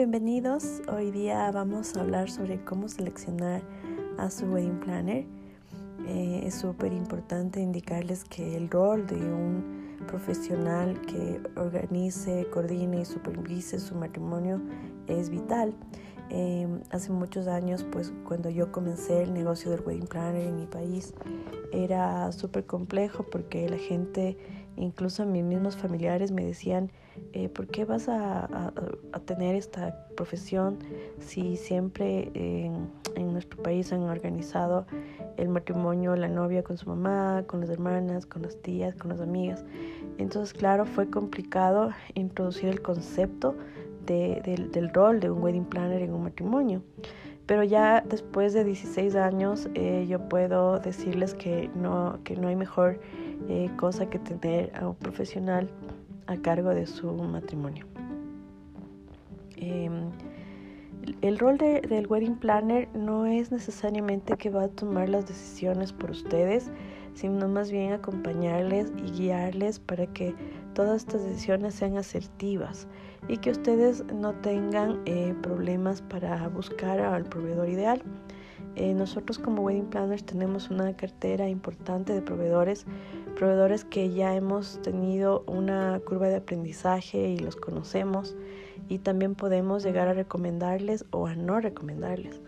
bienvenidos. Hoy día vamos a hablar sobre cómo seleccionar a su wedding planner. Eh, es súper importante indicarles que el rol de un profesional que organice, coordine y supervise su matrimonio es vital. Eh, hace muchos años, pues cuando yo comencé el negocio del wedding planner en mi país, era súper complejo porque la gente, incluso mis mismos familiares, me decían, eh, ¿por qué vas a, tener esta profesión si siempre en, nuestro país han organizado el matrimonio, la novia con su mamá, con las hermanas, con las tías, con las amigas? Entonces, claro, fue complicado introducir el concepto del rol de un wedding planner en un matrimonio. Pero ya después de 16 años eh, yo puedo decirles que no, que no hay mejor eh, cosa que tener a un profesional a cargo de su matrimonio. Em, el rol del wedding planner no es necesariamente que va a tomar las decisiones por ustedes, sino más bien acompañarles y guiarles para que todas estas decisiones sean asertivas y que ustedes no tengan eh, problemas para buscar al proveedor ideal. Eh, nosotros como wedding planners tenemos una cartera importante de proveedores, proveedores que ya hemos tenido una curva de aprendizaje y los conocemos y también podemos llegar a recomendarles o a no recomendarles.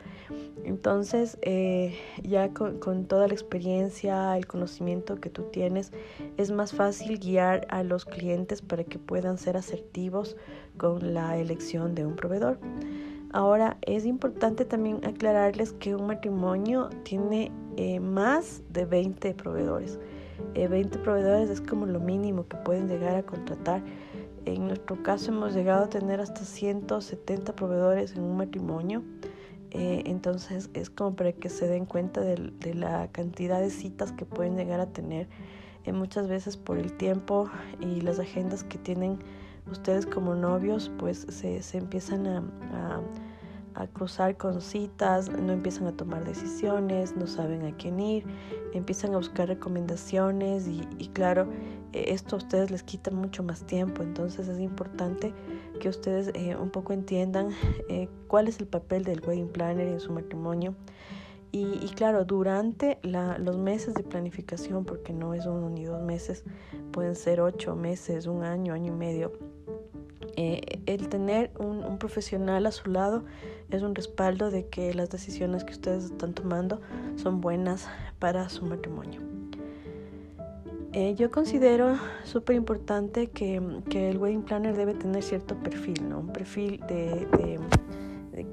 Entonces, eh, ya con, toda la experiencia, el conocimiento que tú tienes, es más fácil guiar a los clientes para que puedan ser asertivos con la elección de un proveedor. Ahora, es importante también aclararles que un matrimonio tiene eh, más de 20 proveedores. 20 eh, proveedores es como lo mínimo que pueden llegar a contratar. En nuestro caso hemos llegado a tener hasta 170 proveedores en un matrimonio. Eh, entonces es como para que se den cuenta de, la cantidad de citas que pueden llegar a tener eh, muchas veces por el tiempo y las agendas que tienen ustedes como novios pues se, se empiezan a, cruzar con citas, no empiezan a tomar decisiones, no saben a quién ir, empiezan a buscar recomendaciones y, y claro, eh, esto a ustedes les quita mucho más tiempo, entonces es importante que ustedes eh, un poco entiendan eh, cuál es el papel del wedding planner en su matrimonio. Y, claro, durante los meses de planificación, porque no es uno ni dos meses, pueden ser ocho meses, un año, año y medio, el tener un, profesional a su lado es un respaldo de que las decisiones que ustedes están tomando son buenas para su matrimonio. Eh, yo considero súper importante que, el wedding planner debe tener cierto perfil, ¿no? Un perfil de,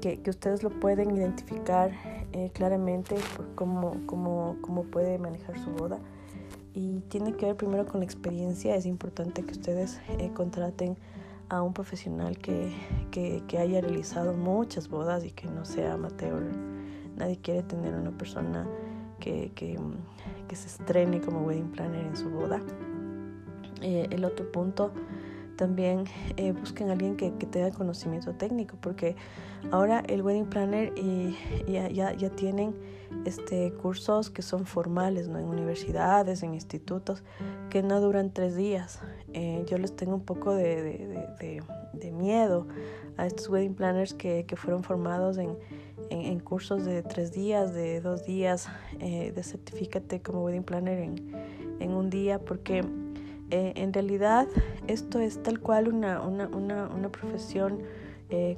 que, ustedes lo pueden identificar eh, claramente por cómo, cómo, cómo puede manejar su boda. Y tiene que ver primero con la experiencia. Es importante que ustedes eh, contraten a un profesional que, que, haya realizado muchas bodas y que no sea amateur. Nadie quiere tener una persona que, que, que se estrene como wedding planner en su boda. Eh, el otro punto también eh, busquen a alguien que, que, tenga conocimiento técnico, porque ahora el wedding planner y, ya, ya, tienen este, cursos que son formales, ¿no? en universidades, en institutos, que no duran tres días. Eh, yo les tengo un poco de, miedo a estos wedding planners que, que fueron formados en en, cursos de tres días, de dos días, eh, de certifícate como wedding planner en, en un día, porque eh, en realidad esto es tal cual una, una, una, una profesión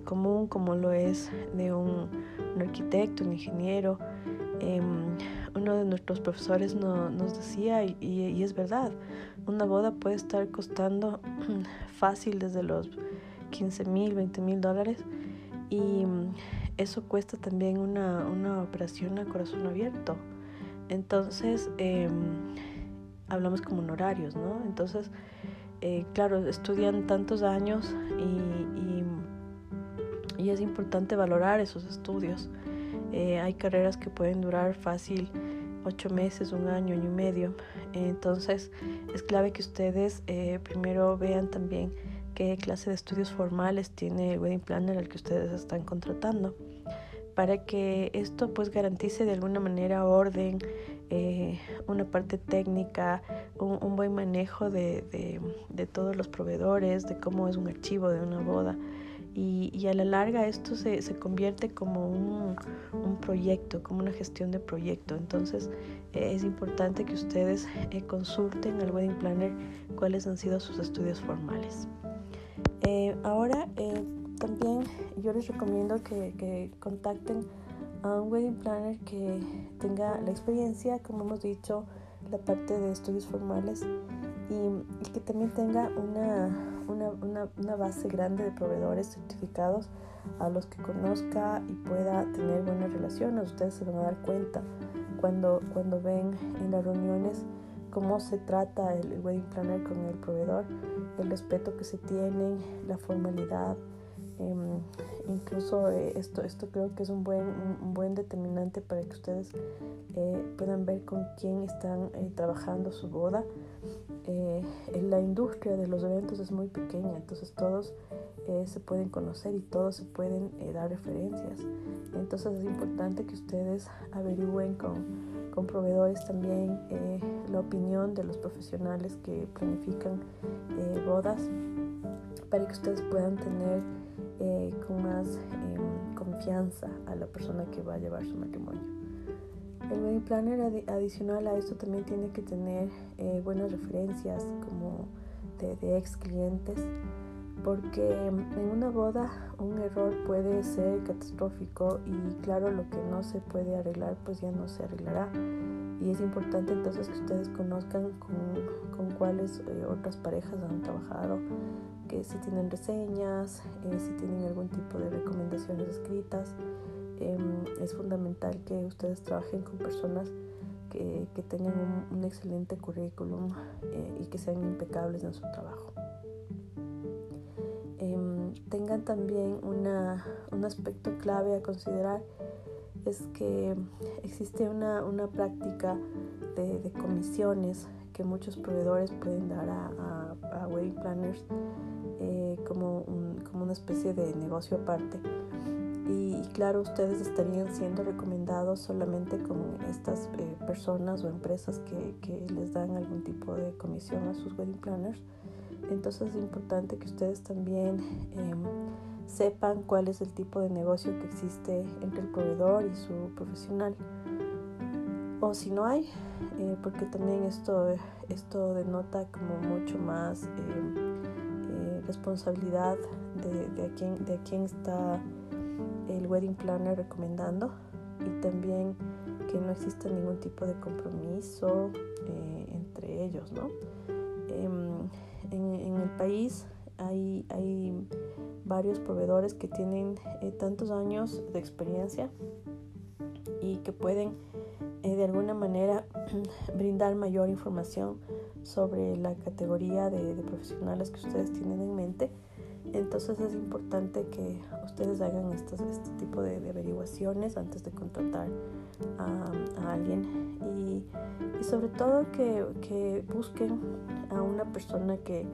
común como lo es de un arquitecto, un ingeniero. Em, uno de nuestros profesores no, nos decía, y, es verdad, una boda puede estar costando fácil desde los 15 mil, 20 mil dólares. Y eso cuesta también una, una operación a corazón abierto. Entonces, em, hablamos como honorarios, ¿no? Entonces, eh, claro, estudian tantos años y, es importante valorar esos estudios. Eh, hay carreras que pueden durar fácil ocho meses, un año, año y medio. Entonces, es clave que ustedes eh, primero vean también qué clase de estudios formales tiene el wedding planner al que ustedes están contratando para que esto pues garantice de alguna manera orden, eh, una parte técnica, un, buen manejo de, de, todos los proveedores, de cómo es un archivo de una boda y, a la larga esto se, se convierte como un, un, proyecto, como una gestión de proyecto. Entonces eh, es importante que ustedes eh, consulten al Wedding Planner cuáles han sido sus estudios formales. Eh, ahora también yo les recomiendo que, que, contacten a un Wedding Planner que tenga la experiencia, como hemos dicho, la parte de estudios formales y, y que también tenga una una, una, una, base grande de proveedores certificados a los que conozca y pueda tener buenas relaciones. Ustedes se van a dar cuenta cuando, cuando ven en las reuniones cómo se trata el, wedding planner con el proveedor, el respeto que se tiene, la formalidad. Eh, incluso eh, esto, esto creo que es un buen, un, buen determinante para que ustedes eh, puedan ver con quién están eh, trabajando su boda eh, la industria de los eventos es muy pequeña, entonces todos eh, se pueden conocer y todos se pueden eh, dar referencias. Entonces es importante que ustedes averigüen con, con proveedores también eh, la opinión de los profesionales que planifican bodas para que ustedes puedan tener con más em, confianza a la persona que va a llevar su matrimonio. El wedding planner adicional a esto también tiene que tener eh, buenas referencias como de, ex clientes porque en una boda un error puede ser catastrófico y claro lo que no se puede arreglar pues ya no se arreglará. Y es importante entonces que ustedes conozcan con, cuáles eh, otras parejas han trabajado que si tienen reseñas eh, si tienen algún tipo de recomendaciones escritas Em, es fundamental que ustedes trabajen con personas que, que tengan un, excelente currículum eh, y que sean impecables en su trabajo. Em, tengan también una, un aspecto clave a considerar es que existe una, una práctica de, de, comisiones que muchos proveedores pueden dar a, a, wedding planners eh, como, un, como una especie de negocio aparte y, claro, ustedes estarían siendo recomendados solamente con estas eh, personas o empresas que, que, les dan algún tipo de comisión a sus wedding planners. Entonces es importante que ustedes también em, sepan cuál es el tipo de negocio que existe entre el proveedor y su profesional. O si no hay, eh, porque también esto, esto denota como mucho más em, eh, responsabilidad de, de, a quién, de a quién está el wedding planner recomendando y también que no exista ningún tipo de compromiso eh, entre ellos, ¿no? Em, en, el país hay, hay, varios proveedores que tienen eh, tantos años de experiencia y que pueden eh, de alguna manera brindar mayor información sobre la categoría de, de profesionales que ustedes tienen en mente entonces es importante que ustedes hagan este tipo de, averiguaciones antes de contratar a, alguien y, sobre todo que, busquen a una persona que,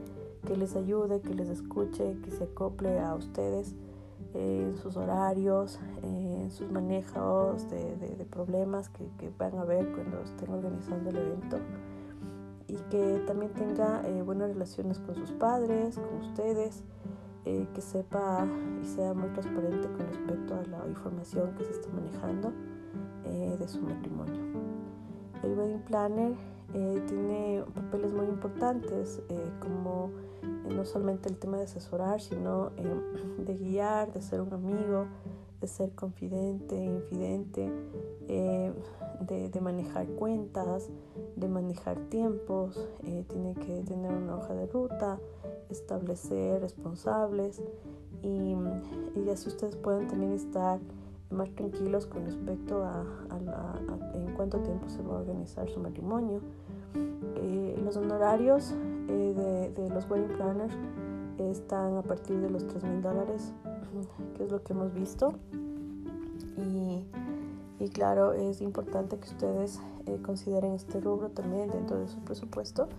les ayude, que les escuche, que se acople a ustedes en sus horarios, en sus manejos de, problemas que, van a ver cuando estén organizando el evento y que también tenga eh, buenas relaciones con sus padres, con ustedes. Eh, que sepa y sea muy transparente con respecto a la información que se está manejando eh, de su matrimonio. El wedding planner eh, tiene papeles muy importantes como no solamente el tema de asesorar, sino de guiar, de ser un amigo, de ser confidente, infidente, de, de, manejar cuentas, de manejar tiempos, tiene que tener una hoja de ruta, establecer responsables y, y, así ustedes pueden también estar más tranquilos con respecto a, en cuánto tiempo se va a organizar su matrimonio. Eh, los honorarios eh, de, de, los wedding planners están a partir de los 3 mil dólares, que es lo que hemos visto. Y, y claro, es importante que ustedes eh, consideren este rubro también dentro de su presupuesto.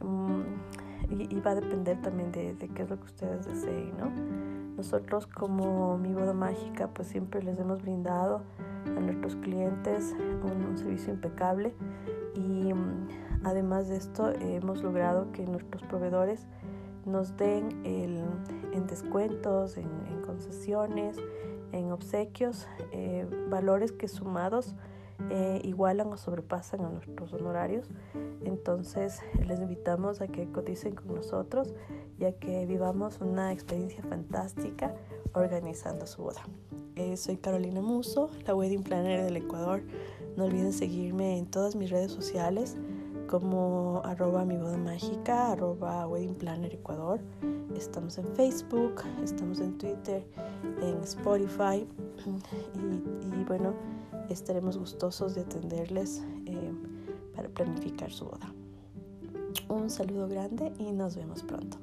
Mm, y, va a depender también de, qué es lo que ustedes deseen, ¿no? Nosotros como Mi Boda Mágica pues siempre les hemos brindado a nuestros clientes un, servicio impecable y mm, además de esto hemos logrado que nuestros proveedores nos den en descuentos, en, concesiones, en obsequios, eh, valores que sumados eh, igualan o sobrepasan a nuestros honorarios. Entonces les invitamos a que coticen con nosotros ya que vivamos una experiencia fantástica organizando su boda. Eh, soy Carolina Muso, la Wedding Planner del Ecuador. No olviden seguirme en todas mis redes sociales como arroba mi boda mágica, arroba Wedding Planner Ecuador. Estamos en Facebook, estamos en Twitter, en Spotify y, bueno, estaremos gustosos de atenderles eh, para planificar su boda. Un saludo grande y nos vemos pronto.